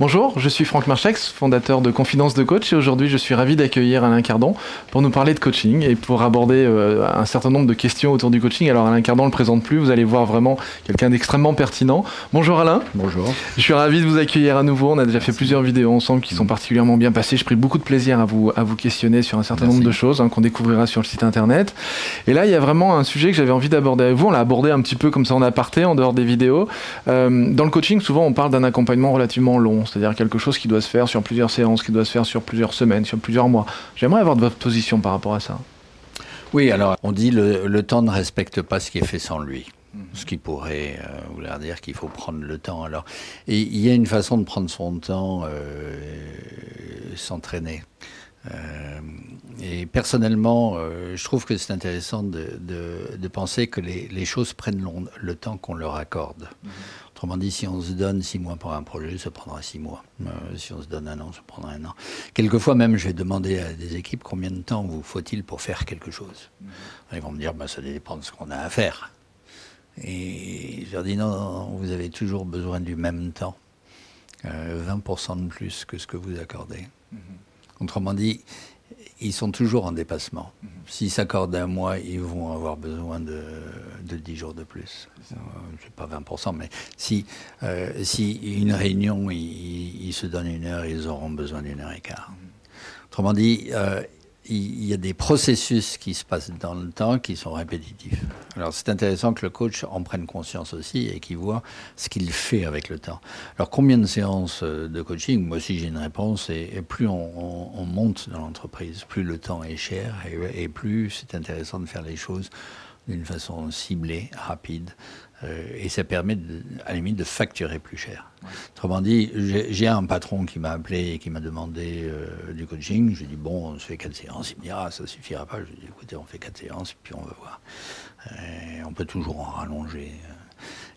Bonjour, je suis Franck Marchex, fondateur de Confidence de Coach et aujourd'hui je suis ravi d'accueillir Alain Cardon pour nous parler de coaching et pour aborder euh, un certain nombre de questions autour du coaching. Alors Alain Cardon ne le présente plus, vous allez voir vraiment quelqu'un d'extrêmement pertinent. Bonjour Alain. Bonjour. Je suis ravi de vous accueillir à nouveau. On a déjà fait plusieurs vidéos ensemble qui sont particulièrement bien passées. Je pris beaucoup de plaisir à vous, à vous questionner sur un certain nombre de choses hein, qu'on découvrira sur le site internet. Et là, il y a vraiment un sujet que j'avais envie d'aborder avec vous. On l'a abordé un petit peu comme ça en aparté, en dehors des vidéos. Euh, dans le coaching, souvent on parle d'un accompagnement relativement long, c'est-à-dire quelque chose qui doit se faire sur plusieurs séances, qui doit se faire sur plusieurs semaines, sur plusieurs mois. J'aimerais avoir votre position par rapport à ça. Oui, alors on dit le, le temps ne respecte pas ce qui est fait sans lui. Ce qui pourrait euh, vouloir dire qu'il faut prendre le temps. Alors, il y a une façon de prendre son temps, euh, s'entraîner. Euh, et personnellement, je trouve que c'est intéressant de, penser que les, choses prennent le temps qu'on leur accorde. Autrement dit, si on se donne six mois pour un projet, ça prendra six mois. Euh, si on se donne un an, ça prendra un an. Quelquefois même, je vais demander à des équipes combien de temps vous faut-il pour faire quelque chose. Ils vont me dire, bah, ça dépend de ce qu'on a à faire. Et je leur dis, non, non, vous avez toujours besoin du même temps. 20% de plus que ce que vous accordez. Mmh. Autrement dit, ils sont toujours en dépassement. S'ils s'accordent un mois, ils vont avoir besoin de, de 10 jours de plus. Je ne sais pas 20%, mais si, euh, si une réunion, ils, ils, se donnent une heure, ils auront besoin d'une heure et quart. Autrement dit, euh, il y a des processus qui se passent dans le temps qui sont répétitifs. Alors c'est intéressant que le coach en prenne conscience aussi et qu'il voit ce qu'il fait avec le temps. Alors combien de séances de coaching? Moi aussi j'ai une réponse et, plus on, on, on, monte dans l'entreprise, plus le temps est cher et plus c'est intéressant de faire les choses d'une façon ciblée, rapide, euh, et ça permet, à la limite, de facturer plus cher. Autrement dit, j'ai un patron qui m'a appelé et qui m'a demandé euh, du coaching. J'ai dit, bon, on se fait quatre séances. Il me dit, ah, ça suffira pas. Je lui ai dit, écoutez, on fait quatre séances, puis on va voir. Et on peut toujours en rallonger.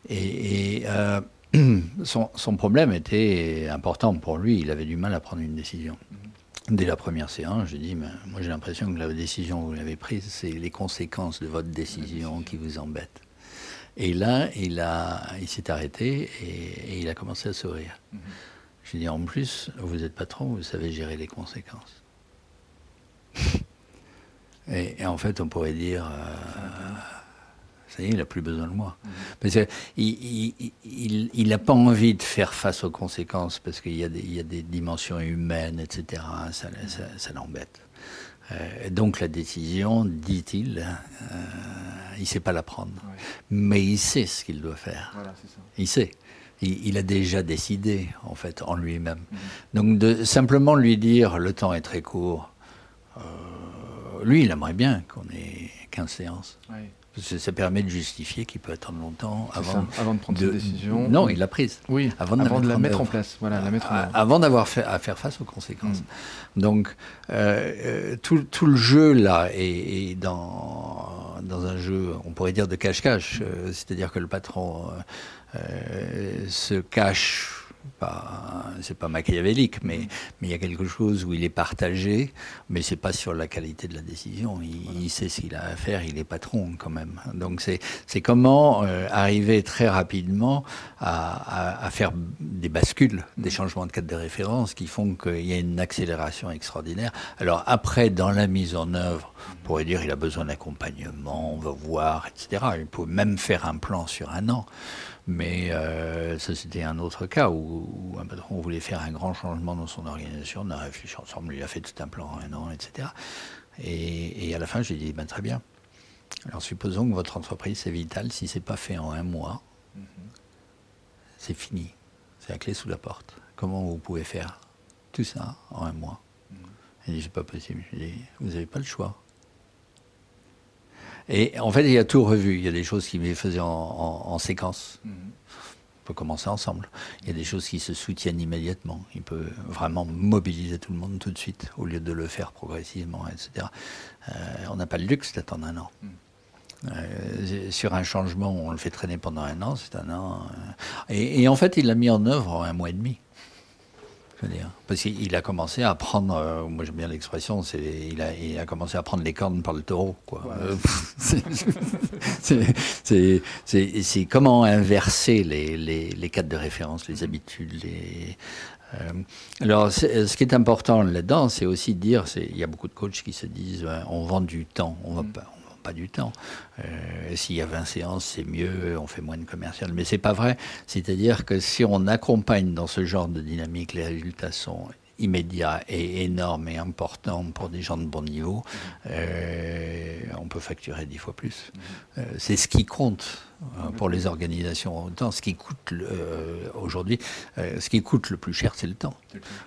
Et, euh, son, problème était important pour lui. Il avait du mal à prendre une décision. Dès la première séance, j'ai dit, moi j'ai l'impression que la décision que vous avez prise, c'est les conséquences de votre décision qui vous embêtent. Et là, il, a, il s'est arrêté et, et, il a commencé à sourire. Mm -hmm. J'ai dit, en plus, vous êtes patron, vous savez gérer les conséquences. et, et, en fait, on pourrait dire, euh, ça y est, il n'a plus besoin de moi. Parce qu'il n'a pas envie de faire face aux conséquences parce qu'il y, y, a des dimensions humaines, etc. Ça, ça, ça l'embête. Euh, donc la décision, dit-il, euh, il ne sait pas la prendre. Ouais. Mais il sait ce qu'il doit faire. Voilà, il sait. Il, il, a déjà décidé, en fait, en lui-même. -hmm. Donc de simplement lui dire le temps est très court, euh, lui, il aimerait bien qu'on ait 15 séances. Ouais. Ça permet de justifier qu'il peut attendre longtemps avant, ça, avant de prendre de, décision. Non, il l'a prise. Oui, avant de, avant la, de la mettre en, place. Voilà, la mettre en avant d'avoir à faire face aux conséquences. Mm. Donc, euh, tout, tout, le jeu là est, est, dans, dans un jeu, on pourrait dire de cache-cache. Mm. Euh, C'est-à-dire que le patron euh, se cache c'est pas machiavélique, mais, mais il y a quelque chose où il est partagé, mais c'est pas sur la qualité de la décision. Il, voilà. il sait ce qu'il a à faire, il est patron quand même. Donc c'est comment euh, arriver très rapidement à, à, à, faire des bascules, des changements de cadre de référence qui font qu'il y a une accélération extraordinaire. Alors après, dans la mise en œuvre, on pourrait dire il a besoin d'accompagnement, on va voir, etc. Il peut même faire un plan sur un an. Mais euh, ça, c'était un autre cas où, où, un patron voulait faire un grand changement dans son organisation. On a réfléchi ensemble, il a fait tout un plan en un an, etc. Et, et à la fin, j'ai dit ben, très bien. Alors, supposons que votre entreprise, c'est vital. Si ce n'est pas fait en un mois, mm -hmm. c'est fini. C'est la clé sous la porte. Comment vous pouvez faire tout ça en un mois mm -hmm. Il dit c'est pas possible. Je dis vous n'avez pas le choix. Et en fait, il y a tout revu. Il y a des choses qui me faisaient en, en, en séquence. On peut commencer ensemble. Il y a des choses qui se soutiennent immédiatement. Il peut vraiment mobiliser tout le monde tout de suite, au lieu de le faire progressivement, etc. Euh, on n'a pas le luxe d'attendre un an. Mmh. Euh, sur un changement, on le fait traîner pendant un an, c'est un an. Euh, et, et, en fait, il l'a mis en œuvre en un mois et demi. Dire. Parce qu'il a commencé à prendre, euh, moi j'aime bien l'expression, il a, il a commencé à prendre les cornes par le taureau. c'est comment inverser les, les, les cadres de référence, les habitudes, les, alors, ce qui est important là-dedans, c'est aussi de dire, il y a beaucoup de coachs qui se disent, on vend du temps, on ne vend pas du temps. S'il y a 20 séances, c'est mieux, on fait moins de commercial. Mais c'est pas vrai. C'est-à-dire que si on accompagne dans ce genre de dynamique, les résultats sont immédiat et énorme et important pour des gens de bon niveau, euh, on peut facturer dix fois plus. Euh, c'est ce qui compte pour les organisations. Autant ce qui coûte aujourd'hui, euh, ce qui coûte le plus cher, c'est le temps.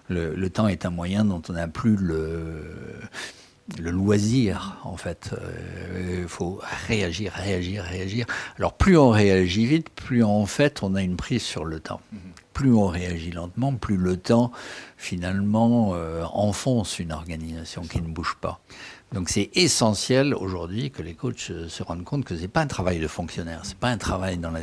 Le, le, temps est un moyen dont on n'a plus le le loisir, en fait. Il faut réagir, réagir, réagir. Alors plus on réagit vite, plus en fait on a une prise sur le temps. Plus on réagit lentement, plus le temps finalement euh, enfonce une organisation qui ne bouge pas. Donc c'est essentiel aujourd'hui que les coachs euh, se rendent compte que c'est pas un travail de fonctionnaire, c'est pas un travail dans la,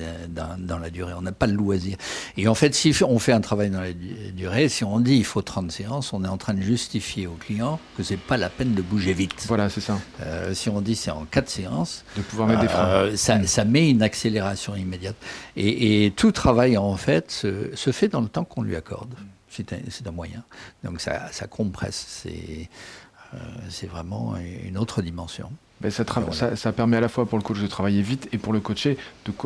dans, la durée, on n'a pas le loisir. Et en fait, si on fait un travail dans la durée, si on dit il faut 30 séances, on est en train de justifier au client que c'est pas la peine de bouger vite. Voilà, c'est ça. Euh, si on dit c'est en 4 séances, de pouvoir mettre des freins. Ça, ça, met une accélération immédiate. Et, et, tout travail en fait se, se fait dans le temps qu'on lui accorde. C'est un, moyen. Donc ça, compresse. Euh, c'est vraiment une autre dimension. Ben, ça, ça, permet à la fois pour le coach de travailler vite et pour le coacher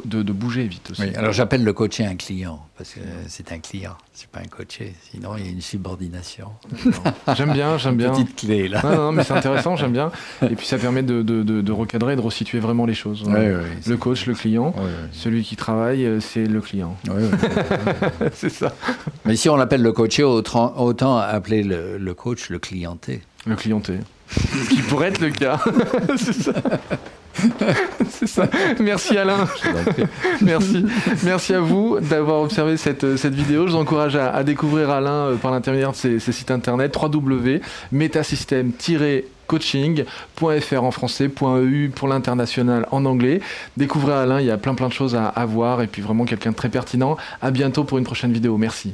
de, de, bouger vite aussi. alors j'appelle le coacher un client, parce que c'est un client, c'est pas un coaché, sinon il y a une subordination. j'aime bien, j'aime bien. Petite clé là. Non, non, mais c'est intéressant, j'aime bien. Et puis ça permet de, de, recadrer, de resituer vraiment les choses. le coach, le client, celui qui travaille, euh, c'est le client. c'est ça. Mais si on l'appelle le coaché, autant, autant appeler le, le coach le clienté. Le clienté. Ce qui pourrait être le cas. c'est ça. C'est ça. Merci Alain. Merci. Merci à vous d'avoir observé cette, cette vidéo. Je vous encourage à, découvrir Alain euh, par l'intermédiaire de ses, sites internet www.metasystem-coaching.fr en français, .eu pour l'international en anglais. Découvrez Alain, il y a plein plein de choses à, à voir et puis vraiment quelqu'un de très pertinent. À bientôt pour une prochaine vidéo. Merci.